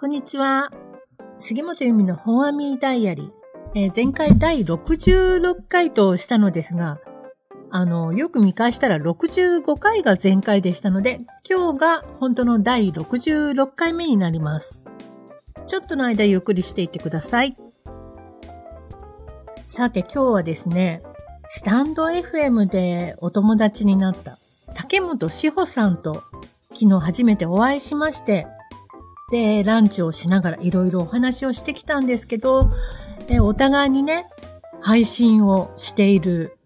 こんにちは。杉本由美の本アミダイアリー。えー前回第66回としたのですが、あの、よく見返したら65回が前回でしたので、今日が本当の第66回目になります。ちょっとの間ゆっくりしていってください。さて今日はですね、スタンド FM でお友達になった竹本志保さんと昨日初めてお会いしまして、で、ランチをしながらいろいろお話をしてきたんですけど、お互いにね、配信をしている、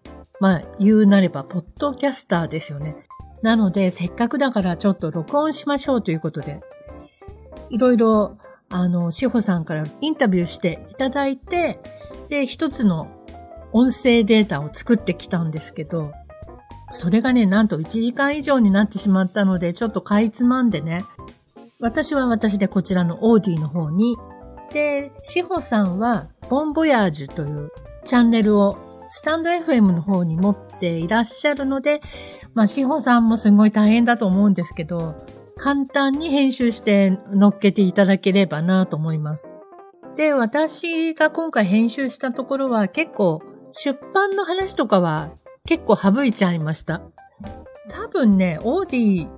まあ言うなれば、ポッドキャスターですよね。なので、せっかくだからちょっと録音しましょうということで、いろいろ、あの、志保さんからインタビューしていただいて、で、一つの音声データを作ってきたんですけど、それがね、なんと1時間以上になってしまったので、ちょっとかいつまんでね、私は私でこちらのオーディの方に、で、志保さんは、ボンボヤージュというチャンネルをスタンド FM の方に持っていらっしゃるので、まあ、志保さんもすごい大変だと思うんですけど、簡単に編集して乗っけていただければなと思います。で、私が今回編集したところは結構出版の話とかは結構省いちゃいました。多分ね、オーディ、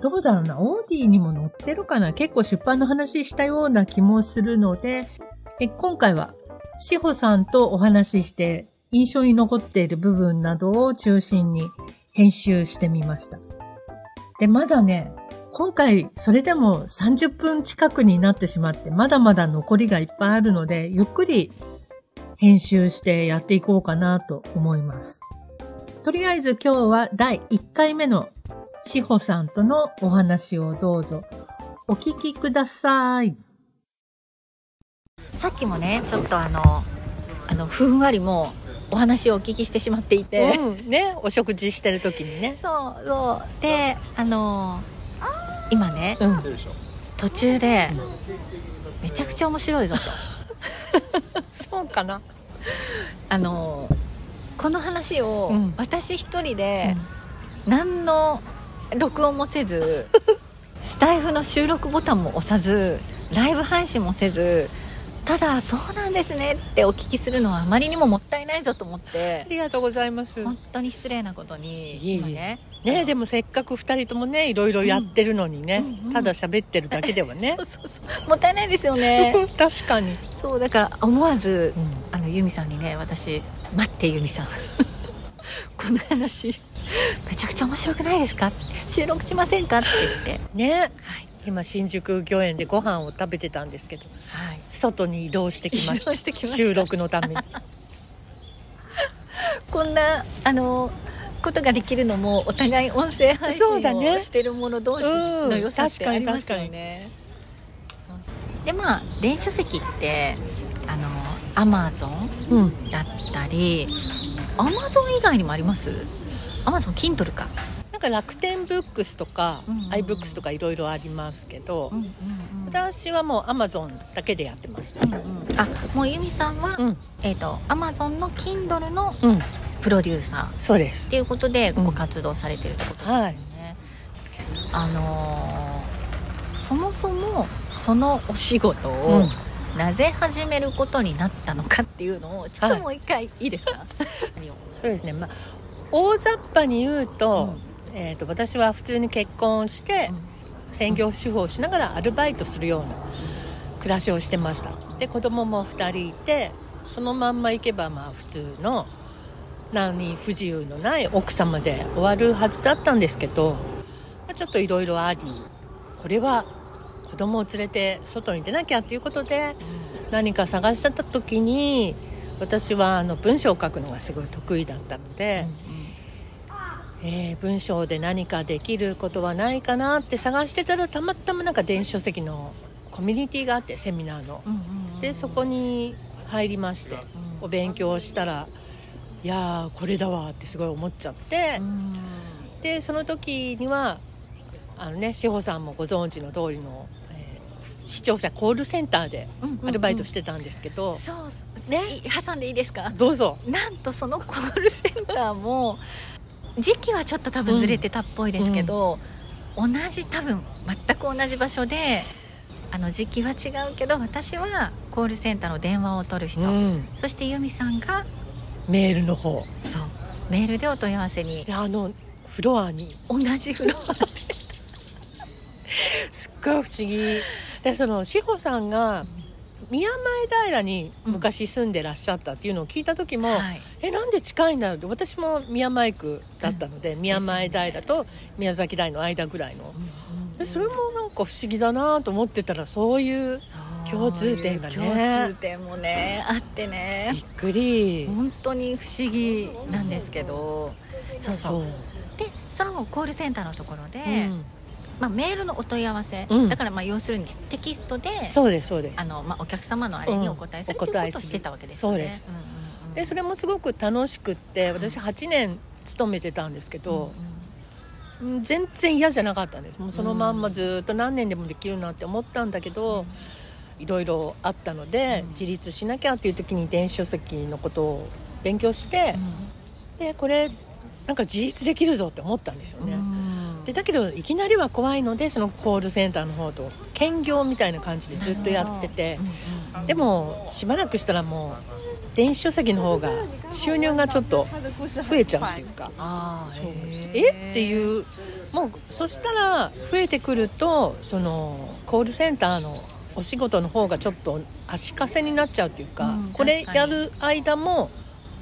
どうだろうな、オーディにも載ってるかな結構出版の話したような気もするので、え今回は志保さんとお話しして印象に残っている部分などを中心に編集してみました。で、まだね、今回それでも30分近くになってしまって、まだまだ残りがいっぱいあるので、ゆっくり編集してやっていこうかなと思います。とりあえず今日は第1回目の志保さんとのお話をどうぞお聞きください。さっきもねちょっとあのあのふんわりもお話をお聞きしてしまっていて、うん、ね、お食事してる時にね。そうそうであの今ねうん。途中でめちゃくちゃ面白いぞと そうかな。あのこの話をうん私一人で何の録音もせず スタイフの収録ボタンも押さずライブ配信もせずただそうなんですねってお聞きするのはあまりにももったいないぞと思ってありがとうございます。本当に失礼なことに今ね。ねでもせっかく二人ともね、いろいろやってるのにね、うんうん。ただ喋ってるだけではね。そ。うそうそう。もったいないですよね。確かに。そうだから思わずうん。あのユミさんにね私待ってユミさん。この話めちゃくちゃ面白くないですか？収録しませんか？って言って。ね。はい。今新宿御苑でご飯を食べてたんですけどはい。外に移動してきました。収録のために。こんなあのことができるのもお互い音声配信をしてる者同士の良さってうんありますよね。でまあ電子書籍ってあのアマゾンうん。だったりアマゾン以外にもあります？アマゾン Kindle か、なんか楽天ブックスとか、うんうんうん。iBooks とかいろいろありますけど、うんうんうん。私はもう Amazon だけでやってますうんうん。あもうユミさんは、うん。えっ、とアマゾンの Kindle のうん。プロデューサー。っそうです。ていうことでうん。ご活動されてるってことですよはい。ね、あのーそもそもそのお仕事うをん。なぜ始めることになったのかっていうのをちょっともう一回いいですか、何をそうですね。まあ大雑把に言うと,、えー、と私は普通に結婚して、専業主婦をしながらアルバイトするような暮らしをしてました。で子供も2人いてそのまんま行けばまあ普通の何不自由のない奥様で終わるはずだったんですけど、まあちょっといろいろありこれは子供を連れて外に出なきゃっていうことで何か探してた時に私はあの文章を書くのがすごい得意だったので、えー文章で何かできることはないかなって探してたらたまたまなんか電子書籍のコミュニティがあってセミナーの。でそこに入りましてお勉強したらいやーこれだわってすごい思っちゃって、でその時にはあのね志保さんもご存知の通りの、えー視聴者コールセンターでアルバイトしてたんですけど、そうね？ね挟んでいいですか？どうぞ。なんとそのコールセンターも時期はちょっと多分ずれてたっぽいですけど、同じ多分全く同じ場所であの時期は違うけど私はコールセンターの電話を取る人、うん。そして由美さんがメールの方。そう。メールでお問い合わせに。であのフロアに。同じフロア すっごい不思議。でその志保さんが宮前平に昔住んでらっしゃったっていうのを聞いた時も、はい。えなんで近いんだろうって私も宮前区だったので、宮前平と宮崎台の間ぐらいの。でそれもなんか不思議だなと思ってたらそういう共通点がね。共通点もねあってびねっくり。本当に不思議なんですけど。そうそう。そう、でそのコールセンターのところで、うんまあ、メールのお問い合わせ、うん。だからまあ要するにテキストでそうですそうです。あの、まあ、お客様のあれにお答えするうんということをしてたわけですよね。そうです。んうんうんでそれもすごく楽しくって私8年勤めてたんですけど、うん全然嫌じゃなかったんです。もうそのまんまずっと何年でもできるなって思ったんだけど、いろいろあったので、うん。自立しなきゃっていう時に電子書籍のことを勉強してうん、でこれなんか自立できるぞって思ったんですよね、うんでだけどいきなりは怖いのでそのコールセンターの方と兼業みたいな感じでずっとやっててうんうんでもしばらくしたらもう電子書籍の方が収入がちょっと増えちゃうっていうか。え？っていう。もうそしたら増えてくるとそのコールセンターのお仕事の方がちょっと足かせになっちゃうっていうか、うんこれやる間も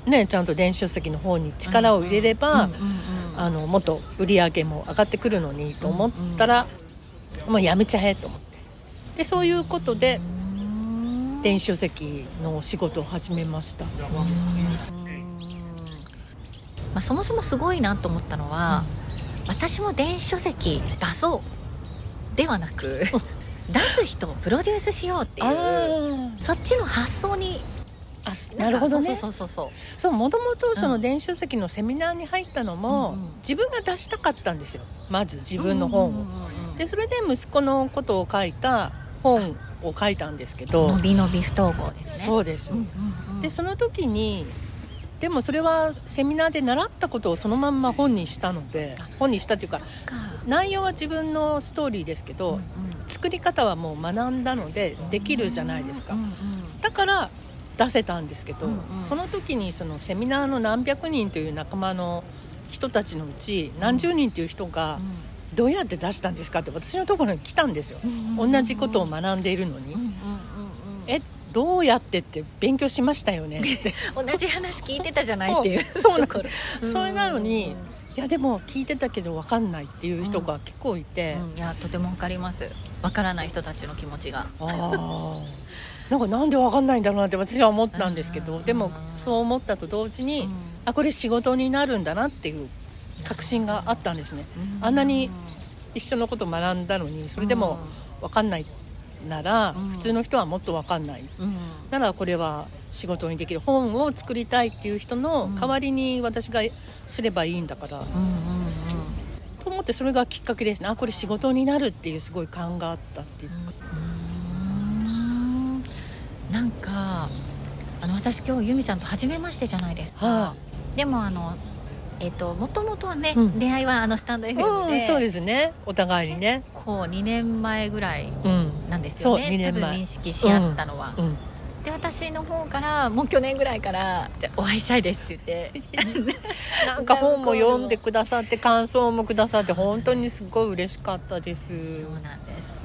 ねちゃんと電子書籍の方に力を入れれば、うんうんうんあのもっと売り上げも上がってくるのにと思ったら、もうやめちゃえと思って。でそういうことでうん電子書籍のお仕事を始めました。まあ、そもそもすごいなと思ったのは、私も電子書籍出そうではなく 出す人をプロデュースしようっていあうー。そっちの発想にあなるほどね。そうそうそうそう。もともとそうのん電子書籍のセミナーに入ったのも、うん。うん自分が出したかったんですよ。まず自自分の本を、でそれで息子のことを書いた本を書いたんですけど、のびのび不登校ですね。そうです、うんうんうん。でその時にでもそれはセミナーで習ったことをそのまんま本にしたので本にしたっていうか内容は自分のストーリーですけど、うんうん。作り方はもう学んだのでできるじゃないですか、うんうん。だから出せたんですけど、うんうん。その時にそのセミナーの何百人という仲間の人たちのうち何十人という人がどうやって出したんですかって私のところに来たんですよ、うん同じことを学んでいるのに、うんうんうんうん。えどうやってって勉強しましたよねって。同じ話聞いてたじゃないっていう そう。なの。ところ。それなのにいやでも聞いてたけど分かんないっていう人が結構いて、うん。いやとてもわかります。わからない人たちの気持ちが。ああ なんかなんで分かんないんだろうなって私は思ったんですけど、うん。でもそう思ったと同時に、うん。あこれ仕事になるんだなっていう確信があったんですね。あんなに一緒のことを学んだのにそれでも分かんないなら、うん。普通の人はもっと分かんない。ならこれは仕事にできる本を作りたいっていう人の代わりに私がすればいいんだから、と思ってそれがきっかけですね。あこれ仕事になるっていうすごい感があったっていうか、うんなんかあの私今日由美さんと初めましてじゃないですか、はでもあのえっ、ともともとはね、うん。出会いはあのスタンド FM で、うんそうですね。お互いにね。こう2年前ぐらいうん。なんですよね。そう2年前。多分認識し合ったのは、うん。で私の方からもう去年ぐらいからお会いしたいですって言って。なんか本も読んでくださって感想もくださって本当にすごい嬉しかったです。そうなんです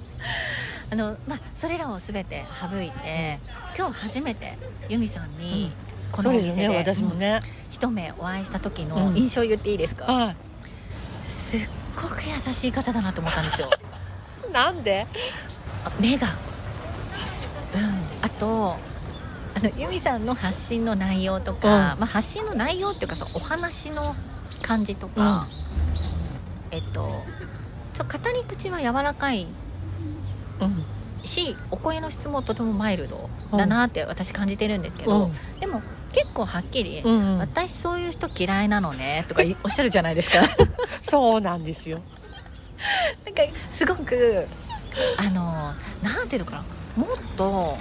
あのまあそれらを全て省いて今日初めて由美さんにこのお店でね私もね、一目お会いした時うん。の印象を言っていいですか、はすっごく優しい方だなと思ったんですよ。い なんで？あ目が、あそう。うん、あとあの由美さんの発信の内容とか、うん。まあ、発信の内容っていうかそのお話の感じとか、えっとちょ語り口は柔らかいうんしお声の質もとてもマイルドだなって私感じてるんですけど、でも結構はっきり、うんうん。私そういう人嫌いなのねとかいおっしゃるじゃないですか。そうなんですよ。なんかすごくあのなんていうのかなもっと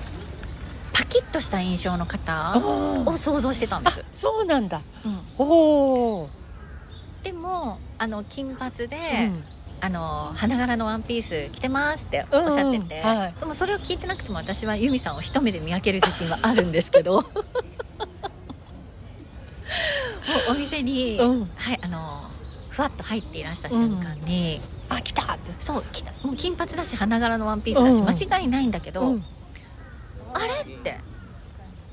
パキッとした印象の方を想像してたんです、そうなんだ。うん。おおでもあの金髪で、あの花柄のワンピース着てますっておっしゃってて、うんうんはい。でもそれを聞いてなくても私はユミさんを一目で見分ける自信はあるんですけど。お店に、うん。はいあのふわっと入っていらした瞬間に、あ来たって。そう来た。もう金髪だし花柄のワンピースだし、うん。間違いないんだけど、うん。あれって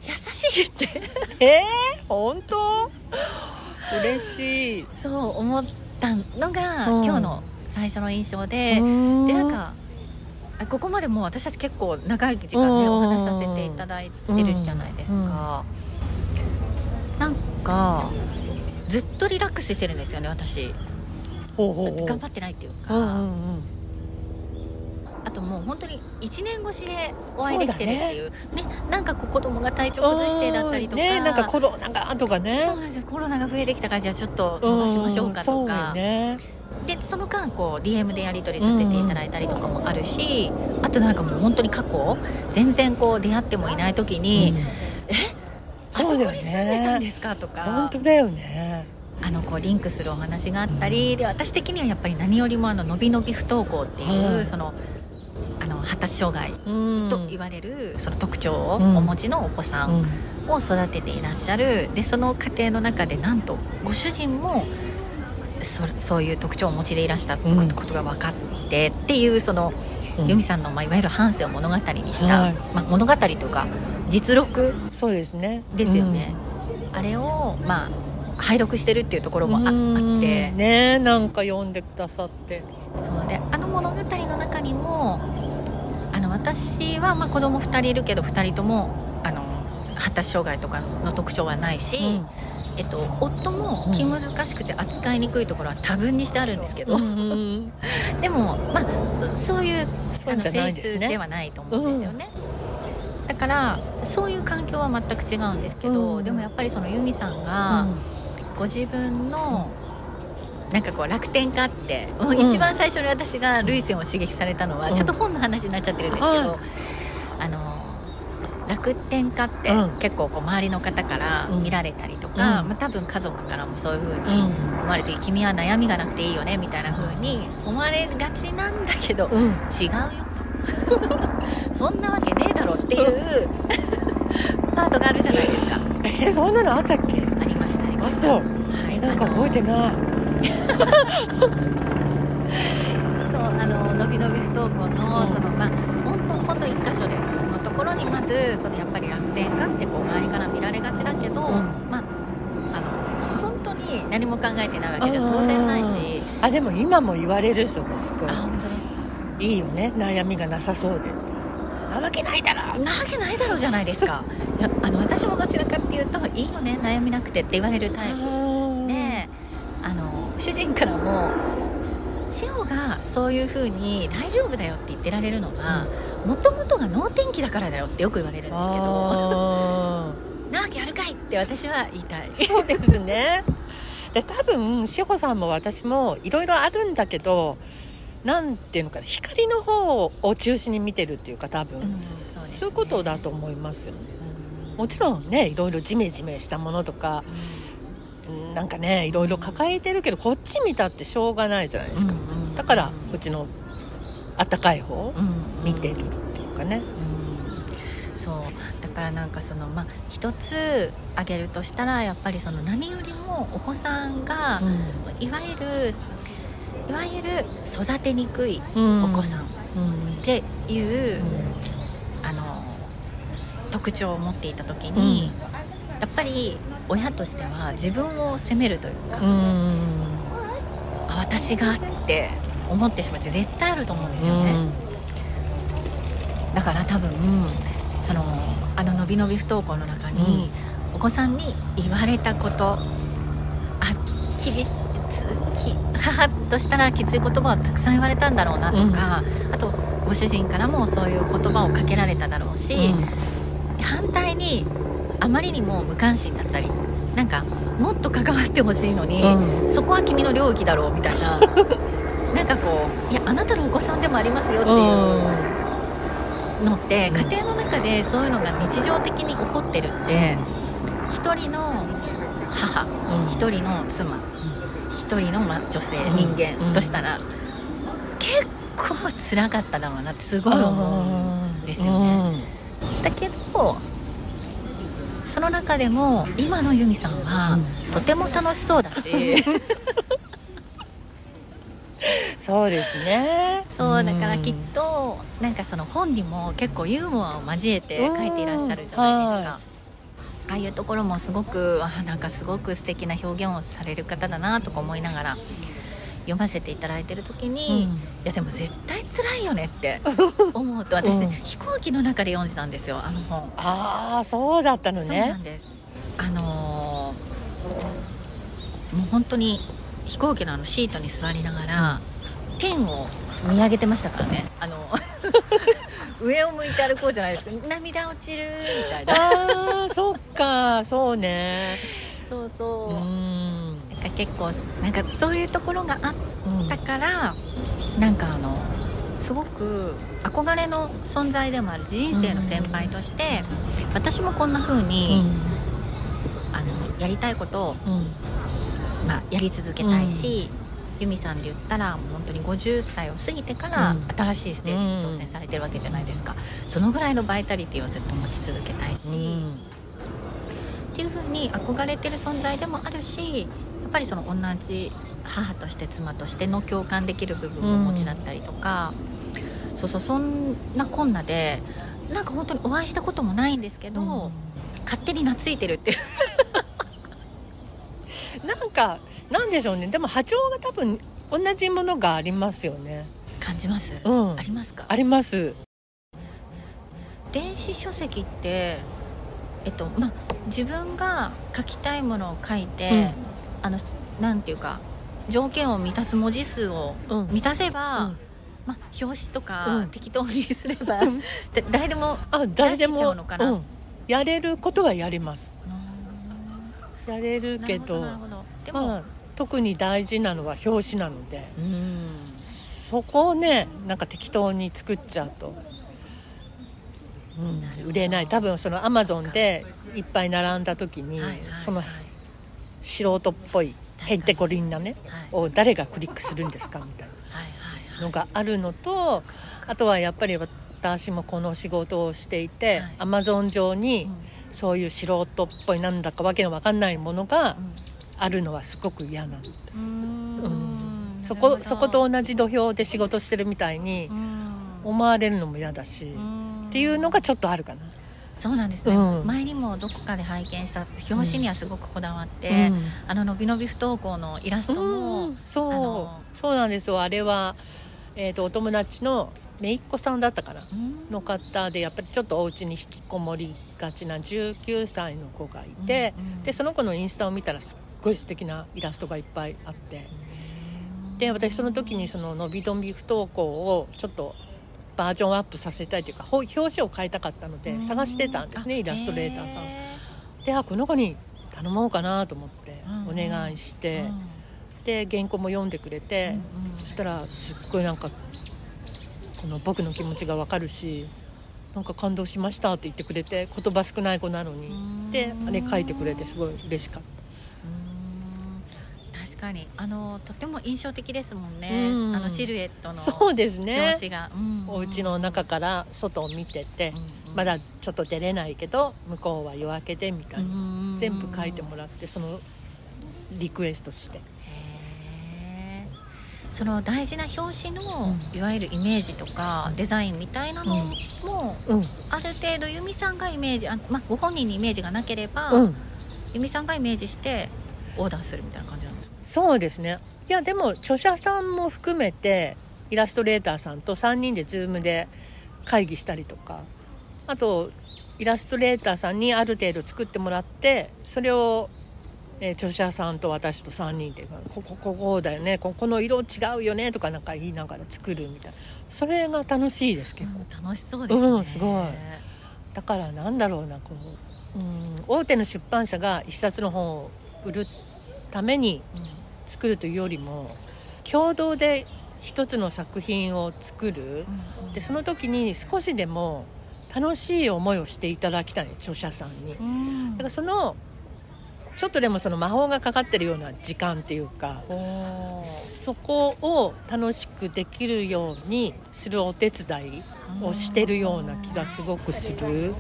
優しいって。えー、本当？嬉しい。そう思ったのが、うん。今日の最初の印象で、ででなんかあここまでもう私たち結構長い時間ねうん。お話しさせていただいてるじゃないですか、なんかずっとリラックスしてるんですよね私。頑張ってないっていうか、うんうんうんあともう本当に1年越しでお会いできてるっていう。ね。なんかこう子供が体調崩してだったりとか、ねなんかコロナがとかね。そうなんです。コロナが増えてきたからじゃあちょっと伸ばしましょうかとうん。か、そうよねでその間こう DM でやり取りさせていただいたりとかもあるし、あとなんかもう本当に過去全然こう出会ってもいない時に「え？あそこに住んでたんですか?」と本か当だよね。あのこうリンクするお話があったりで私的にはやっぱり何よりもあののびのび不登校っていう、はい。そのあの発達障害うん。と言われるその特徴をおうん。持ちのお子さうん。んを育てていらっしゃる。でその家庭の中でなんとご主人もそそういう特徴をお持ちでいらしたこうん。とが分かってっていうその、うん。由美さんの、まあ、いわゆる半生を物語にした、はい。まあ、物語というか実録そうですね。ですよね、あれをまあ拝読してるっていうところもああって。うんねなんか読んでくださって。そうであの物語の中にもあの私はまあ子供2人いるけど2人ともあの発達障害とかの特徴はないし、えっと、夫も気難しくて扱いにくいところは多分にしてあるんですけど、うん でも、まあ、そういうそうじゃないですね。性質ではないと思うんですよね、だからそういう環境は全く違うんですけど、うん。でもやっぱりそのユミさんがご自分のなんかこう楽天家って、一番最初に私が涙腺を刺激されたのは、うん。ちょっと本の話になっちゃってるんですけど、楽天家ってうん。結構こう周りの方から見られたりとか、うん。まあ、多分家族からもそういう風にうん思われて「君は悩みがなくていいよね」みたいな風に思われがちなんだけど、うん。違うよ。そんなわけねえだろっていうパートがあるじゃないですか。えそんなのあったっけ？ありましたありました。あそう。はいなんか覚えてない。そうあののびのび不登校の、うん。そのまあほんの一箇所でにまずそのやっぱり楽天家ってこう周りから見られがちだけど、ん。まああの本当に何も考えてないわけじゃ当然ないし。あでも今も言われる人がすごい。あ本当ですか。いいよね。悩みがなさそうで。なわけないだろなわけないだろうじゃないですか。いやあの私もどちらかっていうといいよね。悩みなくてって言われるタイプ。であの主人からも千穂がそういう風に大丈夫だよって言ってられるのはもともとが能天気だからだよってよく言われるんですけど。あ なわけあるかいって私は言いたい。ーそうですね。で多分志保さんも私もいろいろあるんだけどなんていうのかな光の方を中心に見てるっていうか多分、うんそうね。そういうことだと思いますよね。もちろんねいろいろジメジメしたものとかうんなんかねいろいろ抱えてるけどこっち見たってしょうがないじゃないですか、うんうんだからこっちのあったかい方うん見てるっていうかね、うんそう。だからなんかそのまあ一つ挙げるとしたらやっぱりその何よりもお子さんが、いわゆるいわゆる育てにくいうん。お子さんっうん。ていう、うあの特徴を持っていた時に、やっぱり親としては自分を責めるというか、私がって思ってしまって絶対あると思うんですよね、だから多分そのあののびのび不登校の中に、お子さんに言われたことあき厳しつき 母としたらきつい言葉をたくさん言われたんだろうなとか、あとご主人からもそういう言葉をかけられただろうし、反対にあまりにも無関心だったりなんかもっと関わってほしいのに、うそこは君の領域だろうみたいな。なんかこういやあなたのお子さんでもありますよっていうのって、うん。家庭の中でそういうのが日常的に起こってるって一人の母うん。一人の妻一人のま女性うん。人間としたら構辛かっただろうなってすごい思うんですよね、だけどその中でも今の由美さんは、とても楽しそうだし。そうですね。そうだからきっとなんかその本にも結構ユーモアを交えて書いていらっしゃるじゃないですか、ああいうところもすごくあなんかすごく素敵な表現をされる方だなとか思いながら読ませていただいてる時に、うん、いやでも絶対辛いよねって 思うと私ね、うん、飛行機の中で読んでたんですよあの本。ああそうだったのね。そうなんです。あのー、もう本当に飛行機のあのシートに座りながら、うん、天を見上げてましたからね。あの 上を向いて歩こうじゃないです。か涙落ちるみたいな。ああそっか。そうね。そうそう。うんか結構なんかそういうところがあったから、うん、なんかあのすごく憧れの存在でもある人生の先輩として、うん、私もこんな風に、うん、あのやりたいことを、まあ、やり続けたいし、由美さんで言ったらもう本当に50歳を過ぎてから新しいステージに挑戦されてるわけじゃないですか、うん、そのぐらいのバイタリティをずっと持ち続けたいし、うん、っていうふうに憧れてる存在でもあるしぱりその同じ母として妻としての共感できる部分をお持ちだったりとか、うん、そうそうそんなこんなでなんか本当にお会いしたこともないんですけど、勝手に懐いてるっていう。なんかなんでしょうね。でも波長が多分同じものがありますよね。感じます、うん、ありますか？あります。電子書籍ってえっとまあ自分が書きたいものを書いて、うん、あのなんていうか条件を満たす文字数を満たせば、うん、まあ、表紙とか適当にすれば、誰でもあ誰でものかな、やれることはやります。やれるけどでも、まあ、特に大事なのは表紙なのでそこをねなんか適当に作っちゃうと、うん、売れない。多分そのアマゾンでいっぱい並んだ時に、その素人っぽいへんてこりんなね、を誰がクリックするんですかみたいな。のがあるのとあとはやっぱり私もこの仕事をしていて、アマゾン上にそういう素人っぽいなんだかわけのわかんないものが、あるのはすごく嫌な。の。うん。そこそこと同じ土俵で仕事してるみたいに思われるのも嫌だしっていうのがちょっとあるかな。そうなんですね、うん、前にもどこかで拝見した表紙にはすごくこだわって、うん、あののびのび不登校のイラストも、うん、そう。そうなんですよ。あれは、えーと、お友達の姪っ子さんだったかな、の方でやっぱりちょっとお家に引きこもりがちな19歳の子がいて、でその子のインスタを見たらすっごい素敵なイラストがいっぱいあって。で私その時にそののびのび不登校をちょっとバージョンアップさせたいというか表紙を変えたかったので探してたんですねイラストレーターさん。であこの子に頼もうかなと思ってお願いして、で原稿も読んでくれて、そしたらすっごいなんかこの僕の気持ちが分かるしなんか感動しましたって言ってくれて言葉少ない子なのにであれ書いてくれてすごい嬉しかった。確かに。あのとても印象的ですもんね、うん、あのシルエットのそうですね。表紙が、うん。うん、お家の中から外を見てて、うんうん、まだちょっと出れないけど向こうは夜明けでみたいな、全部書いてもらってそのリクエストして。その大事な表紙の、いわゆるイメージとかデザインみたいなのも、ある程度由美さんがイメージあ、まあ、ご本人にイメージがなければ、由美さんがイメージしてオーダーするみたいな感じなんですか？そうですね。いやでも著者さんも含めてイラストレーターさんと3人で Zoom で会議したりとかあとイラストレーターさんにある程度作ってもらってそれを、えー、著者さんと私と3人で「ここここだよねここの色違うよね」とかなんか言いながら作るみたいな。それが楽しいです結構、うん、楽しそうですね、うん、すごい。だからなんだろうなこう、うん、大手の出版社が一冊の本を売るために作るというよりも共同で一つの作品を作る、でその時に少しでも楽しい思いをしていただきたい著者さんに、だからそのちょっとでもその魔法がかかってるような時間っていうかそこを楽しくできるようにするお手伝いをしてるような気がすごくする。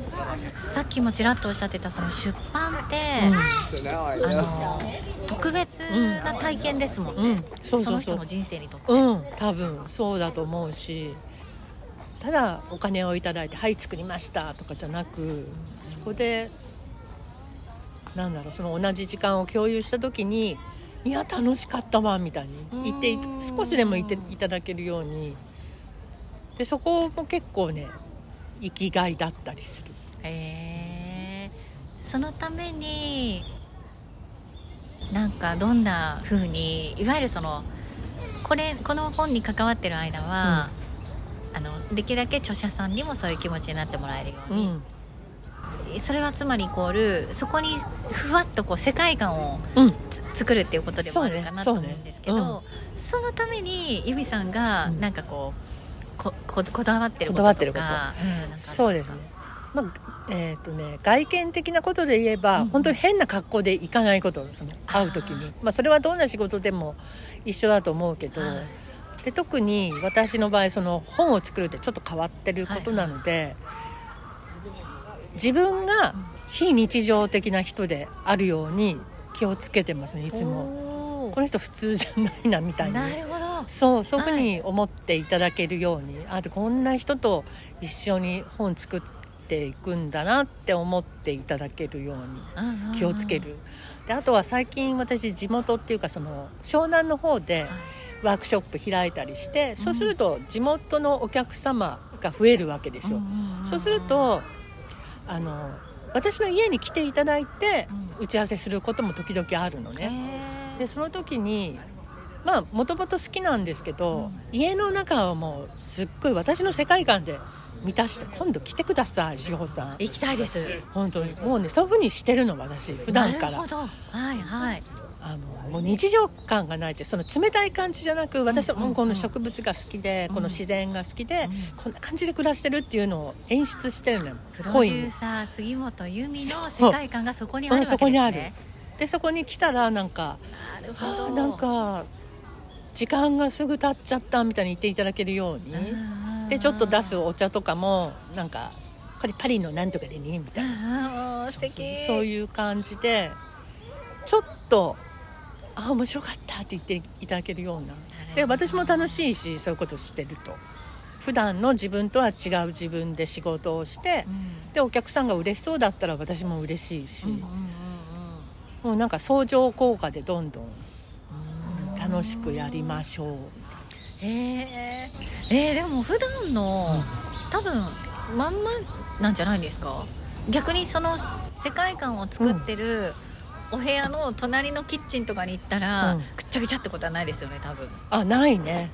さっきもちらっとおっしゃってたその出版って、あの特別な体験ですもんね、うん、そうそそう。そうの人の人生にとって、うん。多分そうだと思うし。ただお金をいただいて「はい作りました」とかじゃなくそこでなんだろうその同じ時間を共有した時に「いや楽しかったわ」みたいに言っていうん少しでも言っていただけるように。でそこも結構ね生きがいだったりする。へえそのためになんかどんな風にいわゆるそのこれこの本に関わってる間は、あのできるだけ著者さんにもそういう気持ちになってもらえるよううに、んそれはつまりイコールそこにふわっとこう世界観をうん。つ作るっていうことでもあるかなと思うんですけどそ,、のために由美さんがうん。なんかこうこここだわってることとかこだわってること。うんそうですね。まあえーとね、外見的なことで言えば、うん本当に変な格好で行かないことその会う時に。まあ、それはどんな仕事でも一緒だと思うけど、はい。で特に私の場合その本を作るってちょっと変わってることなので、自分が非日常的な人であるように気をつけてますねいつも。この人普通じゃないなみたいに。なそうそういうふうに思っていただけるように、あでこんな人と一緒に本作っていくんだなって思っていただけるように気をつける。であとは最近私地元っていうかその湘南の方でワークショップ開いたりして、そうすると地元のお客様が増えるわけですよ。そうするとあの私の家に来ていただいて打ち合わせすることも時々あるのね。でその時にまあもともと好きなんですけど、家の中はもうすっごい私の世界観で満たして今度来てください志保さん。行きたいです。本当に。もうねそういうふうにしてるの私普段から。はいはいあのもう日常感がないってその冷たい感じじゃなく私はもうこの植物が好きで、うん。この自然が好きで、うん。こんな感じで暮らしてるっていうのを演出してるのよ。プロデューサー杉本由美の世界観がそこにあるわけですね。そこにある。でそこに来たらなんかなるほど。はあなんか時間がすぐ経っちゃったみたいに言っていただけるように、でちょっと出すお茶とかもなんかこれパリのなんとかでねみたいな。そういう感じでちょっとあ面白かったって言っていただけるような。で私も楽しいしそういうことしてると。普段の自分とは違う自分で仕事をしてうん。でお客さんが嬉しそうだったら私も嬉しいし、うんうんうんもうなんか相乗効果でどんどんうん。楽しくやりましょう。へええーでも普段の多分まんまなんじゃないですか？逆にその世界観を作ってるお部屋の隣のキッチンとかに行ったら、うん。ぐっちゃぐちゃってことはないですよね多分。あないね。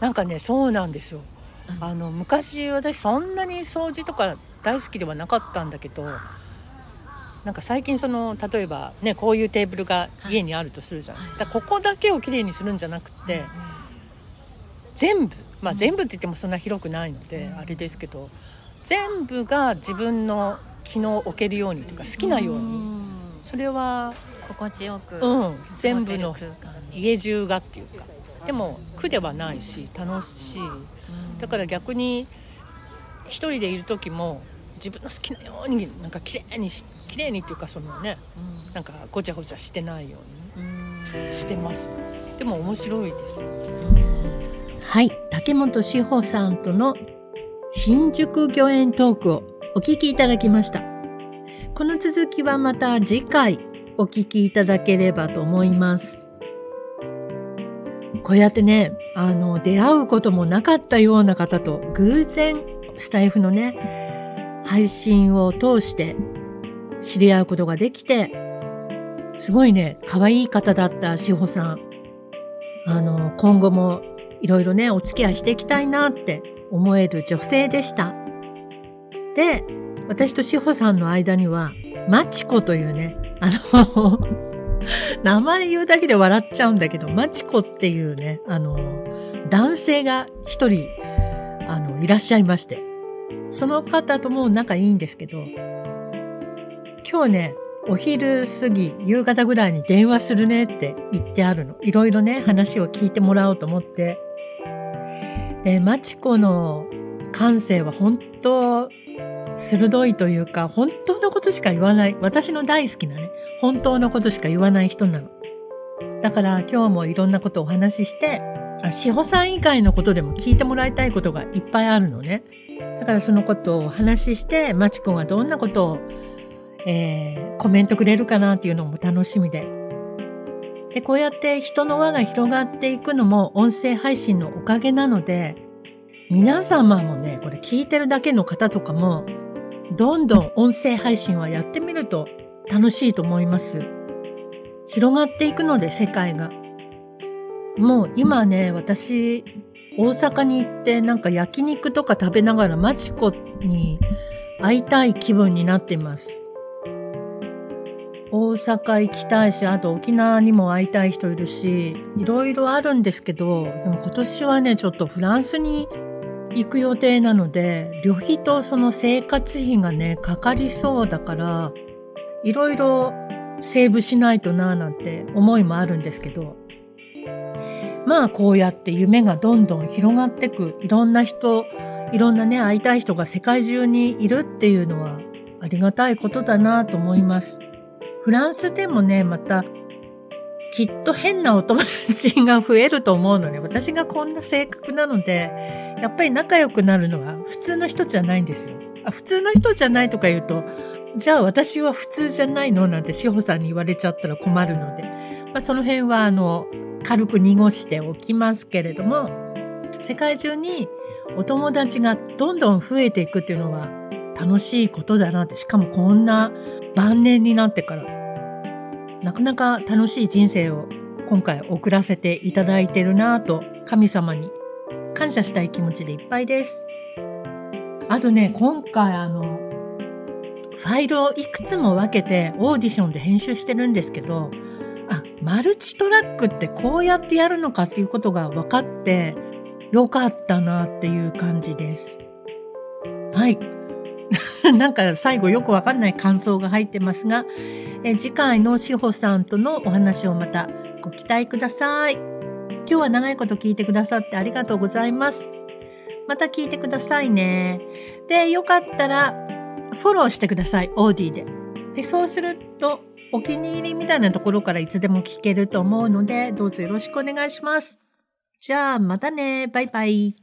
なんかねそうなんですよ。うん。あの昔私そんなに掃除とか大好きではなかったんだけどなんか最近その例えばねこういうテーブルが家にあるとするじゃん、はい。だここだけをきれいにするんじゃなくて、全部まあうん。全部って言ってもそんな広くないので、うん。あれですけど全部が自分の気の置けるようにとか好きなように、んそれは心地よく、うん。全部の家中がっていうか。でも苦ではないし楽しい。だから逆に一人でいる時も自分の好きなようになんか綺麗にし綺麗にっていうかそのねうん。なんかごちゃごちゃしてないよううん。にしてます。でも面白いです。はい、竹本志保さんとの新宿御苑トークをお聞きいただきました。この続きはまた次回お聞きいただければと思います。こうやってね、あの、出会うこともなかったような方と偶然スタイフのね、配信を通して知り合うことができて、すごいね、可愛い方だった志保さん。あの、今後もいろいろね、お付き合いしていきたいなって思える女性でした。で、私と志保さんの間には、マチコというね、あの、名前言うだけで笑っちゃうんだけど、マチコっていうね、あの、男性が一人、あの、いらっしゃいまして、その方とも仲いいんですけど、今日ね、お昼過ぎ、夕方ぐらいに電話するねって言ってあるの。いろいろね、話を聞いてもらおうと思って。えー、マチコの感性は本当鋭いというか、本当のことしか言わない。私の大好きなね、本当のことしか言わない人なの。だから今日もいろんなことをお話しして、志保さん以外のことでも聞いてもらいたいことがいっぱいあるのね。だからそのことをお話しして、マチコがどんなことをえー、コメントくれるかなっていうのも楽しみで。で、こうやって人の輪が広がっていくのも音声配信のおかげなので、皆様もね、これ聞いてるだけの方とかも、どんどん音声配信はやってみると楽しいと思います。広がっていくので、世界が。もう今ね、私、大阪に行ってなんか焼肉とか食べながらマチコに会いたい気分になっています。大阪行きたいし、あと沖縄にも会いたい人いるし、いろいろあるんですけど、でも今年はね、ちょっとフランスに行く予定なので、旅費とその生活費がね、かかりそうだから、いろいろセーブしないとなぁなんて思いもあるんですけど、まあこうやって夢がどんどん広がってく、いろんな人、いろんなね、会いたい人が世界中にいるっていうのはありがたいことだなぁと思います。フランスでもね、また、きっと変なお友達が増えると思うのね。私がこんな性格なので、やっぱり仲良くなるのは普通の人じゃないんですよ。あ普通の人じゃないとか言うと、じゃあ私は普通じゃないのなんて志保さんに言われちゃったら困るので、まあ、その辺はあの、軽く濁しておきますけれども、世界中にお友達がどんどん増えていくっていうのは楽しいことだなって、しかもこんな晩年になってから、なかなか楽しい人生を今回送らせていただいてるなぁと、神様に感謝したい気持ちでいっぱいです。あとね、今回あの、ファイルをいくつも分けてオーディションで編集してるんですけど、あ、マルチトラックってこうやってやるのかっていうことが分かってよかったなっていう感じです。はい。なんか最後よくわかんない感想が入ってますが、え次回のしほさんとのお話をまたご期待ください。今日は長いこと聞いてくださってありがとうございます。また聞いてくださいね。で、よかったらフォローしてください、オーディで。で、そうするとお気に入りみたいなところからいつでも聞けると思うので、どうぞよろしくお願いします。じゃあ、またね。バイバイ。